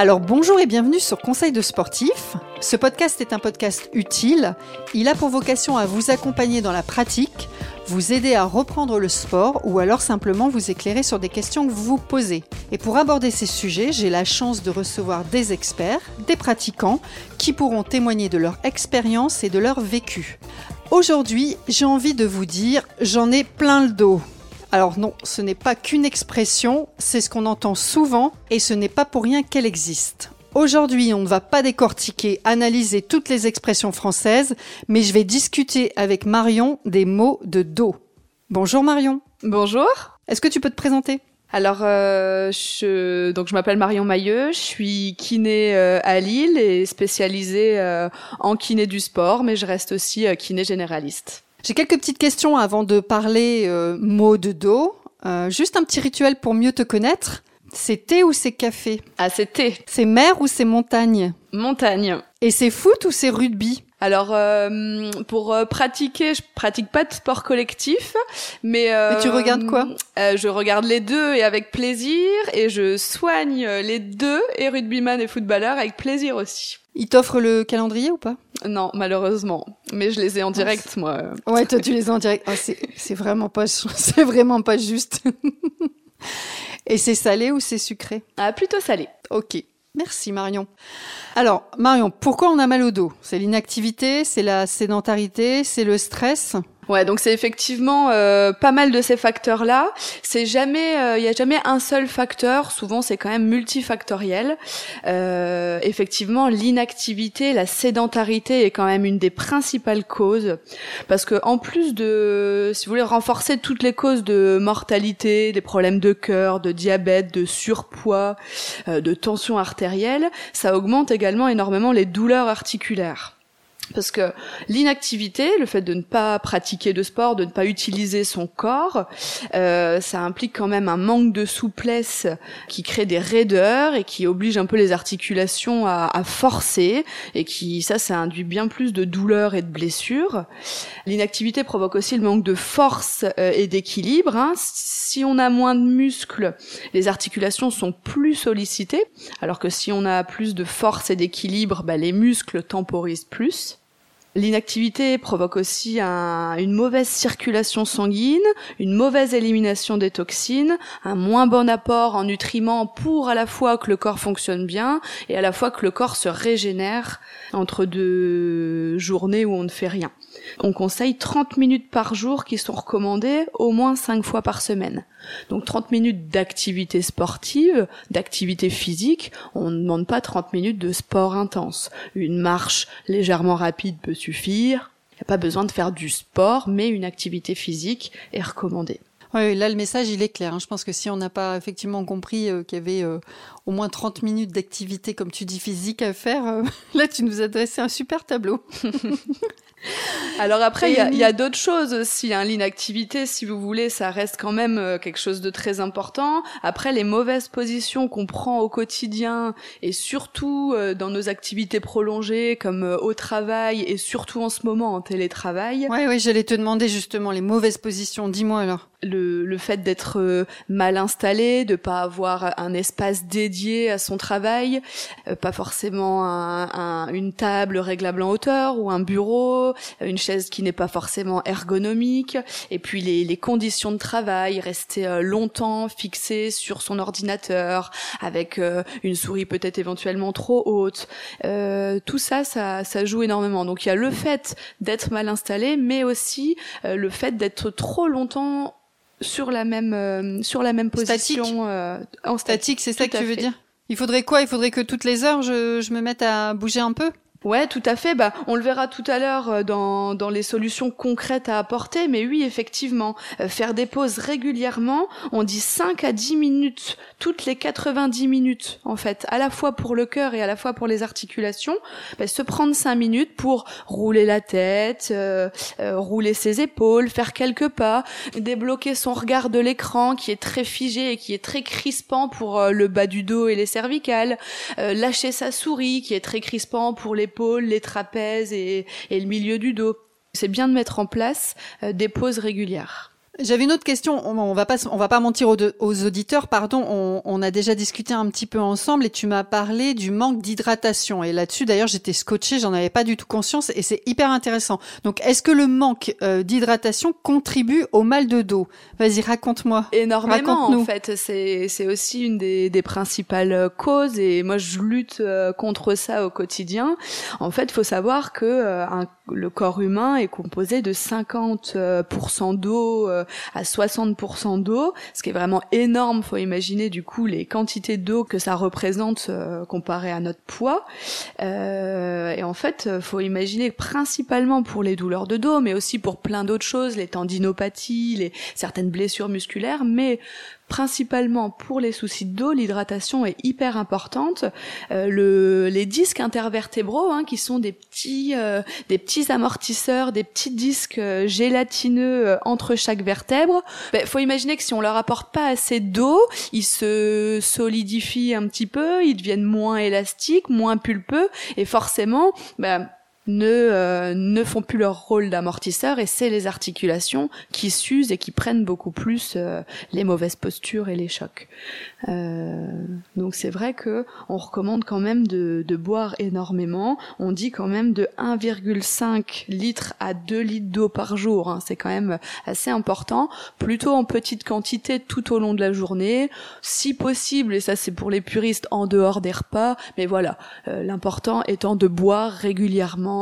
Alors bonjour et bienvenue sur Conseil de sportif. Ce podcast est un podcast utile. Il a pour vocation à vous accompagner dans la pratique, vous aider à reprendre le sport ou alors simplement vous éclairer sur des questions que vous vous posez. Et pour aborder ces sujets, j'ai la chance de recevoir des experts, des pratiquants qui pourront témoigner de leur expérience et de leur vécu. Aujourd'hui, j'ai envie de vous dire, j'en ai plein le dos. Alors non, ce n'est pas qu'une expression, c'est ce qu'on entend souvent et ce n'est pas pour rien qu'elle existe. Aujourd'hui, on ne va pas décortiquer, analyser toutes les expressions françaises, mais je vais discuter avec Marion des mots de dos. Bonjour Marion. Bonjour. Est-ce que tu peux te présenter? Alors, euh, je, donc je m'appelle Marion Mailleux, je suis kiné euh, à Lille et spécialisée euh, en kiné du sport, mais je reste aussi kiné généraliste. J'ai quelques petites questions avant de parler euh, mots de dos. Euh, juste un petit rituel pour mieux te connaître. C'est thé ou c'est café? Ah, c'est thé. C'est mer ou c'est montagne? Montagne. Et c'est foot ou c'est rugby? Alors euh, pour euh, pratiquer, je pratique pas de sport collectif, mais, euh, mais tu regardes quoi? euh, Je regarde les deux et avec plaisir, et je soigne les deux, et rugbyman et footballeur avec plaisir aussi. Il t'offre le calendrier ou pas? Non, malheureusement. Mais je les ai en direct, moi. Ouais, toi tu les as en direct. Oh, c'est vraiment pas, c'est vraiment pas juste. Et c'est salé ou c'est sucré? Ah, plutôt salé. Ok. Merci Marion. Alors Marion, pourquoi on a mal au dos? C'est l'inactivité, c'est la sédentarité, c'est le stress? Ouais, donc c'est effectivement euh, pas mal de ces facteurs-là. C'est jamais, il euh, y a jamais un seul facteur. Souvent, c'est quand même multifactoriel. Euh, effectivement, l'inactivité, la sédentarité est quand même une des principales causes, parce que en plus de, si vous voulez, renforcer toutes les causes de mortalité, des problèmes de cœur, de diabète, de surpoids, de tension artérielle, ça augmente également énormément les douleurs articulaires. Parce que l'inactivité, le fait de ne pas pratiquer de sport, de ne pas utiliser son corps, euh, ça implique quand même un manque de souplesse qui crée des raideurs et qui oblige un peu les articulations à, à forcer et qui, ça, ça induit bien plus de douleurs et de blessures. L'inactivité provoque aussi le manque de force euh, et d'équilibre. Hein. Si on a moins de muscles, les articulations sont plus sollicitées, alors que si on a plus de force et d'équilibre, bah, les muscles temporisent plus. L'inactivité provoque aussi un, une mauvaise circulation sanguine, une mauvaise élimination des toxines, un moins bon apport en nutriments pour à la fois que le corps fonctionne bien et à la fois que le corps se régénère entre deux journées où on ne fait rien. On conseille 30 minutes par jour qui sont recommandées au moins 5 fois par semaine. Donc 30 minutes d'activité sportive, d'activité physique, on ne demande pas 30 minutes de sport intense. Une marche légèrement rapide peut suffire. Il n'y a pas besoin de faire du sport, mais une activité physique est recommandée. Oui, là le message il est clair. Hein. Je pense que si on n'a pas effectivement compris euh, qu'il y avait euh, au moins 30 minutes d'activité, comme tu dis, physique à faire, euh, là tu nous as dressé un super tableau. Alors après, il y a, a d'autres choses aussi. Hein. L'inactivité, si vous voulez, ça reste quand même euh, quelque chose de très important. Après, les mauvaises positions qu'on prend au quotidien et surtout euh, dans nos activités prolongées, comme euh, au travail et surtout en ce moment en télétravail. Oui, oui, j'allais te demander justement les mauvaises positions. Dis-moi alors. Le, le fait d'être mal installé, de pas avoir un espace dédié à son travail, pas forcément un, un, une table réglable en hauteur ou un bureau une chaise qui n'est pas forcément ergonomique, et puis les, les conditions de travail, rester euh, longtemps fixé sur son ordinateur, avec euh, une souris peut-être éventuellement trop haute. Euh, tout ça, ça, ça joue énormément. Donc il y a le fait d'être mal installé, mais aussi le fait d'être trop longtemps sur la même sur la même position statique. en statique, c'est ça que tu veux dire? Il faudrait quoi? Il faudrait que toutes les heures je, je me mette à bouger un peu? Ouais, tout à fait. Bah, on le verra tout à l'heure euh, dans, dans les solutions concrètes à apporter. Mais oui, effectivement, euh, faire des pauses régulièrement, on dit 5 à 10 minutes, toutes les 90 minutes, en fait, à la fois pour le cœur et à la fois pour les articulations. Bah, se prendre 5 minutes pour rouler la tête, euh, rouler ses épaules, faire quelques pas, débloquer son regard de l'écran qui est très figé et qui est très crispant pour le bas du dos et les cervicales, lâcher sa souris qui est très crispant pour les les trapèzes et, le milieu du dos. C'est bien de mettre en place euh, des pauses régulières. J'avais une autre question. On, va pas, on va pas mentir aux, aux auditeurs. Pardon, on, on, a déjà discuté un petit peu ensemble et tu m'as parlé du manque d'hydratation. Et là-dessus, d'ailleurs, j'étais scotché, j'en avais pas du tout conscience et c'est hyper intéressant. Donc, est-ce que le manque euh, d'hydratation contribue au mal de dos? Vas-y, raconte-moi. Énormément, en fait. C'est, c'est aussi une des, des, principales causes et moi, je lutte euh, contre ça au quotidien. En fait, faut savoir que euh, un, le corps humain est composé de 50% d'eau à 60% d'eau, ce qui est vraiment énorme. Faut imaginer du coup les quantités d'eau que ça représente euh, comparé à notre poids. Euh, et en fait, faut imaginer principalement pour les douleurs de dos, mais aussi pour plein d'autres choses, les tendinopathies, les certaines blessures musculaires, mais principalement pour les soucis d'eau, l'hydratation est hyper importante. Euh, le, les disques intervertébraux, hein, qui sont des petits, euh, des petits amortisseurs, des petits disques euh, gélatineux entre chaque vertèbre. Il ben, faut imaginer que si on leur apporte pas assez d'eau, ils se solidifient un petit peu, ils deviennent moins élastiques, moins pulpeux, et forcément, ben, ne, euh, ne font plus leur rôle d'amortisseur et c'est les articulations qui s'usent et qui prennent beaucoup plus euh, les mauvaises postures et les chocs. Euh, donc c'est vrai que on recommande quand même de, de, boire énormément. On dit quand même de 1,5 litres à 2 litres d'eau par jour. Hein. C'est quand même assez important. Plutôt en petite quantité tout au long de la journée, si possible. Et ça c'est pour les puristes en dehors des repas. Mais voilà, l'important étant de boire régulièrement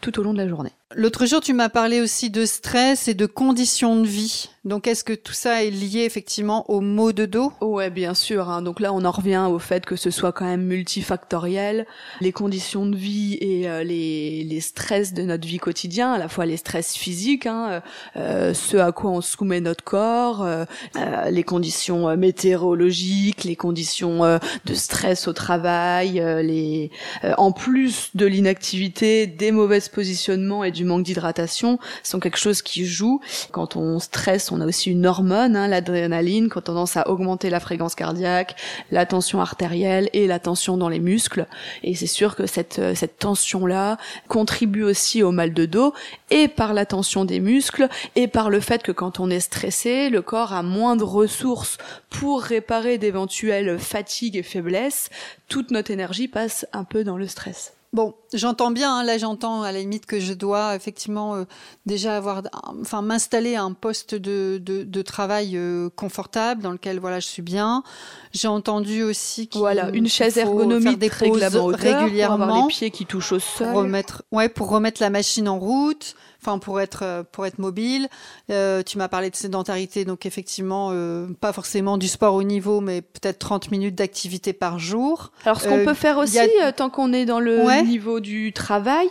tout au long de la journée. L'autre jour, tu m'as parlé aussi de stress et de conditions de vie. Donc, est-ce que tout ça est lié effectivement au maux de dos? Ouais, bien sûr. Hein. Donc là, on en revient au fait que ce soit quand même multifactoriel. Les conditions de vie et euh, les, les stress de notre vie quotidien, à la fois les stress physiques, hein, euh, ce à quoi on soumet notre corps, euh, euh les conditions euh, météorologiques, les conditions de stress au travail, les en plus de l'inactivité, des mauvais positionnements et du manque d'hydratation sont quelque chose qui joue. Quand on stresse, on a aussi une hormone, hein, l'adrénaline, qui a tendance à augmenter la fréquence cardiaque, la tension artérielle et la tension dans les muscles. Et c'est sûr que cette, euh, cette tension-là contribue aussi au mal de dos et par la tension des muscles et par le fait que quand on est stressé, le corps a moins de ressources pour réparer d'éventuelles fatigues et faiblesses. Toute notre énergie passe un peu dans le stress. Bon, j'entends bien. Hein, là, j'entends à la limite que je dois effectivement euh, déjà avoir, enfin, m'installer un poste de, de, de travail euh, confortable dans lequel voilà, je suis bien. J'ai entendu aussi qu'il voilà une chaise ergonomique des pauses régulièrement, pour avoir les pieds qui touchent au sol, pour remettre, ouais, pour remettre la machine en route enfin pour être euh, pour être mobile. Euh, tu m'as parlé de sédentarité, donc effectivement euh, pas forcément du sport au niveau, mais peut-être 30 minutes d'activité par jour. Alors ce qu'on peut faire aussi, tant qu'on est dans le niveau du travail,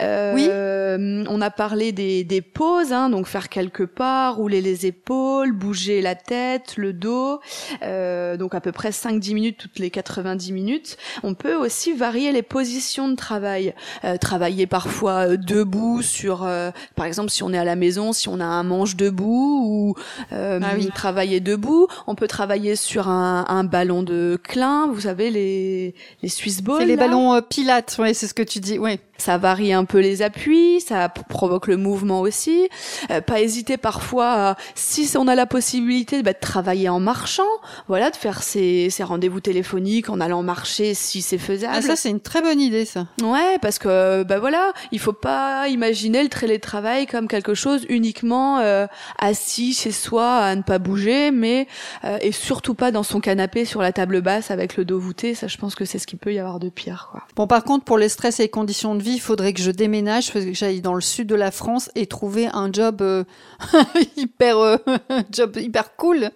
oui. on a parlé des, des pauses, hein, donc faire quelques pas, rouler les épaules, bouger la tête, le dos, donc à peu près 5-10 minutes toutes les 90 minutes. On peut aussi varier les positions de travail, travailler parfois debout sur euh, par exemple, si on est à la maison, si on a un manche debout ou euh, ah travailler debout, on peut travailler sur un, un ballon de clin. Vous savez les les Swiss balls. C'est les ballons euh, pilates, ouais, c'est ce que tu dis, ouais. Ça varie un peu les appuis, ça provoque le mouvement aussi. Euh, pas hésiter parfois, si on a la possibilité bah, de travailler en marchant, voilà, de faire ses, ses rendez-vous téléphoniques en allant marcher si c'est faisable. Ah, ça c'est une très bonne idée ça. Ouais, parce que bah voilà, il faut pas imaginer le télétravail comme quelque chose uniquement euh, assis chez soi à ne pas bouger, mais euh, et surtout pas dans son canapé sur la table basse avec le dos voûté. Ça, je pense que c'est ce qu'il peut y avoir de pire. Quoi. Bon, par contre, pour les stress et les conditions de vie il faudrait que je déménage, que j'aille dans le sud de la France et trouver un job euh, hyper, euh, job hyper cool.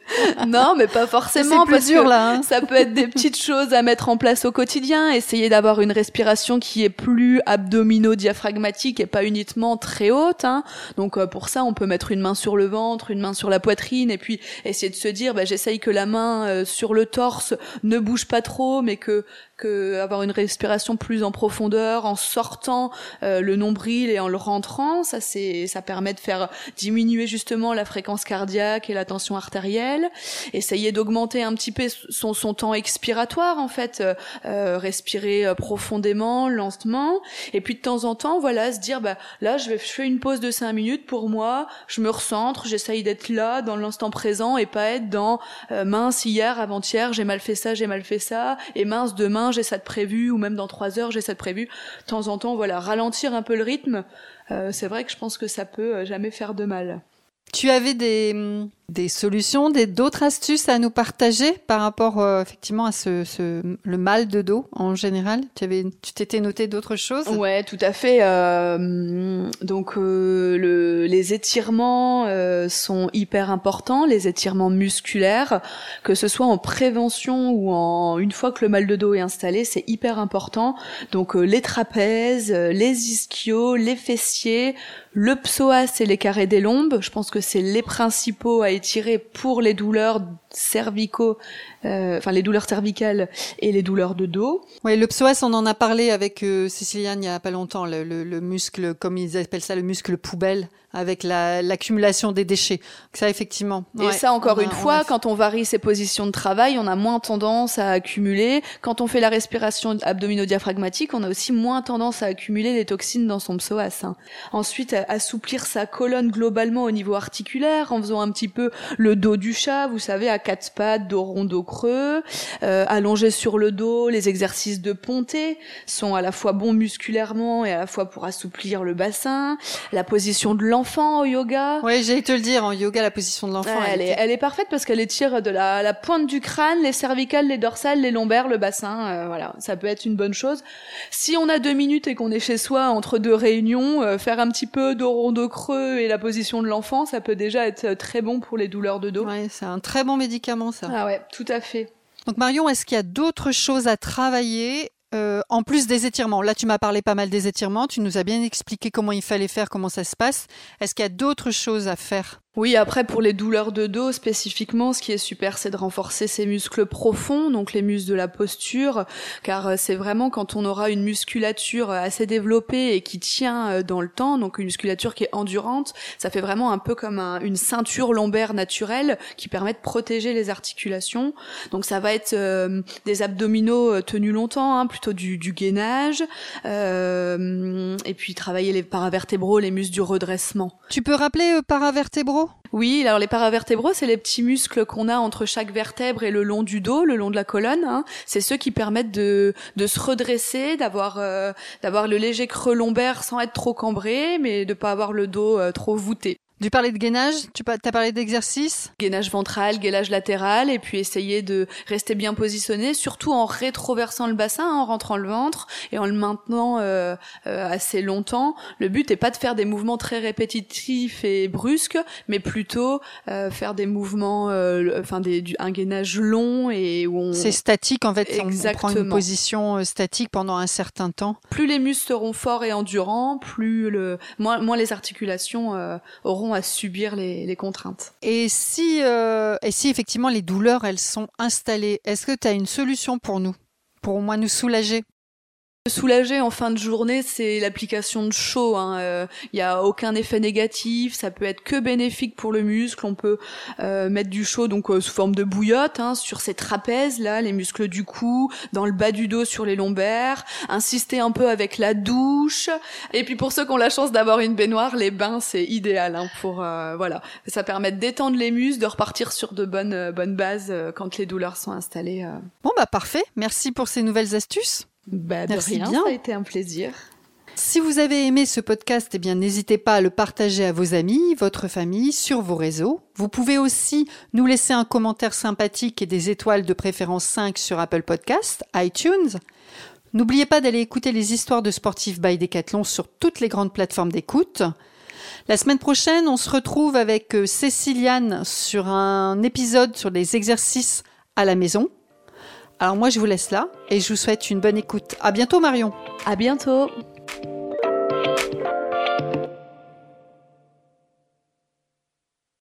Non, mais pas forcément. C'est dur là. Hein. Ça peut être des petites choses à mettre en place au quotidien. Essayer d'avoir une respiration qui est plus abdomino-diaphragmatique et pas uniquement très haute. Hein. Donc euh, pour ça, on peut mettre une main sur le ventre, une main sur la poitrine et puis essayer de se dire, bah, j'essaye que la main sur le torse ne bouge pas trop, mais que avoir une respiration plus en profondeur en sortant euh, le nombril et en le rentrant, ça c'est ça permet de faire diminuer justement la fréquence cardiaque et la tension artérielle. Essayer d'augmenter un petit peu son, son temps expiratoire en fait, euh, euh respirer euh, profondément, lentement, et puis de temps en temps voilà se dire bah là je vais je fais une pause de 5 minutes pour moi, je me recentre, j'essaye d'être là dans l'instant présent et pas être dans euh, mince hier, avant-hier, j'ai mal fait ça, j'ai mal fait ça. Et mince demain, j'ai ça de prévu ou même dans 3 heures, j'ai ça de prévu. De temps en temps, voilà, ralentir un peu le rythme. Euh, c'est vrai que je pense que ça peut euh, jamais faire de mal. Tu avais des, des solutions, d'autres astuces à nous partager par rapport euh, effectivement à ce, ce, le mal de dos en général? Tu avais, tu t'étais noté d'autres choses? Ouais, tout à fait. Euh, donc euh, le, les étirements euh, sont hyper importants, les étirements musculaires, que ce soit en prévention ou en une fois que le mal de dos est installé, c'est hyper important. Donc les trapèzes, les ischios, les fessiers, le psoas et les carrés des lombes, je pense que c'est les principaux à pour les douleurs cervicaux, enfin les douleurs cervicales et les douleurs de dos. Oui, le psoas, on en a parlé avec euh, Céciliane il y a pas longtemps, le, le, le, muscle, comme ils appellent ça, le muscle poubelle, avec l'accumulation la, des déchets. Ça, effectivement. Et ouais, ça, encore une a, fois, a... quand on varie ses positions de travail, on a moins tendance à accumuler. Quand on fait la respiration abdominodiaphragmatique, on a aussi moins tendance à accumuler des toxines dans son psoas. Hein. Ensuite, assouplir sa colonne globalement au niveau articulaire, en faisant un petit peu le dos du chat, vous savez, à quatre pattes, dos rond, dos creux, euh, allongé sur le dos. Les exercices de ponté sont à la fois bons musculairement et à la fois pour assouplir le bassin. La position de l'enfant au yoga. Oui, j'allais te le dire, en yoga, la position de l'enfant. elle, elle, est, elle est parfaite parce qu'elle étire de la, la, pointe du crâne, les cervicales, les dorsales, les lombaires, le bassin. Euh, voilà, ça peut être une bonne chose. Si on a deux minutes et qu'on est chez soi entre deux réunions, euh, faire un petit peu dos rond, dos creux et la position de l'enfant, ça peut déjà être très bon pour les douleurs de dos. Ouais, c'est un très bon médicament, ça. Ah ouais, tout à fait. Donc Marion, est-ce qu'il y a d'autres choses à travailler euh, en plus des étirements, là tu m'as parlé pas mal des étirements, tu nous as bien expliqué comment il fallait faire, comment ça se passe. Est-ce qu'il y a d'autres choses à faire? Oui, après pour les douleurs de dos spécifiquement, ce qui est super, c'est de renforcer ses muscles profonds, donc les muscles de la posture, car c'est vraiment quand on aura une musculature assez développée et qui tient dans le temps, donc une musculature qui est endurante, ça fait vraiment un peu comme un, une ceinture lombaire naturelle qui permet de protéger les articulations. Donc ça va être euh, des abdominaux tenus longtemps, hein, plutôt du, du gainage, euh, et puis travailler les paravertébraux, les muscles du redressement. Tu peux rappeler euh, paravertébraux oui, alors les paravertébraux, c'est les petits muscles qu'on a entre chaque vertèbre et le long du dos, le long de la colonne. Hein. C'est ceux qui permettent de, se redresser, d'avoir euh, d'avoir le léger creux lombaire sans être trop cambré, mais de pas avoir le dos euh, trop voûté. Tu parlais de gainage, tu as parlé d'exercice? Gainage ventral, gainage latéral, et puis essayer de rester bien positionné, surtout en rétroversant le bassin, en rentrant le ventre et en le maintenant euh, euh, assez longtemps. Le but n'est pas de faire des mouvements très répétitifs et brusques, mais plutôt euh, faire des mouvements, enfin des, du, un gainage long et où on... C'est statique en fait, Exactement. on prend une position statique pendant un certain temps. Plus les muscles seront forts et endurants, plus le moins, moins les articulations auront à subir les, contraintes. Et si, euh, et si effectivement les douleurs, elles sont installées, est-ce que tu as une solution pour nous, pour au moins nous soulager? Soulager en fin de journée, c'est l'application de chaud. Il hein. euh, y a aucun effet négatif, ça peut être que bénéfique pour le muscle. On peut euh, mettre du chaud donc euh, sous forme de bouillotte hein, sur ces trapèzes là, les muscles du cou, dans le bas du dos sur les lombaires. Insister un peu avec la douche. Et puis pour ceux qui ont la chance d'avoir une baignoire, les bains c'est idéal hein, pour euh, voilà. Ça permet détendre les muscles, de repartir sur de bonnes bonnes bases quand les douleurs sont installées. Bon bah parfait. Merci pour ces nouvelles astuces. Bah, de Merci rien, bien. ça a été un plaisir. Si vous avez aimé ce podcast, eh bien n'hésitez pas à le partager à vos amis, votre famille, sur vos réseaux. Vous pouvez aussi nous laisser un commentaire sympathique et des étoiles de préférence 5 sur Apple Podcast, iTunes. N'oubliez pas d'aller écouter les histoires de sportifs by Decathlon sur toutes les grandes plateformes d'écoute. La semaine prochaine, on se retrouve avec Céciliane sur un épisode sur les exercices à la maison. Alors moi je vous laisse là et je vous souhaite une bonne écoute. À bientôt Marion. À bientôt.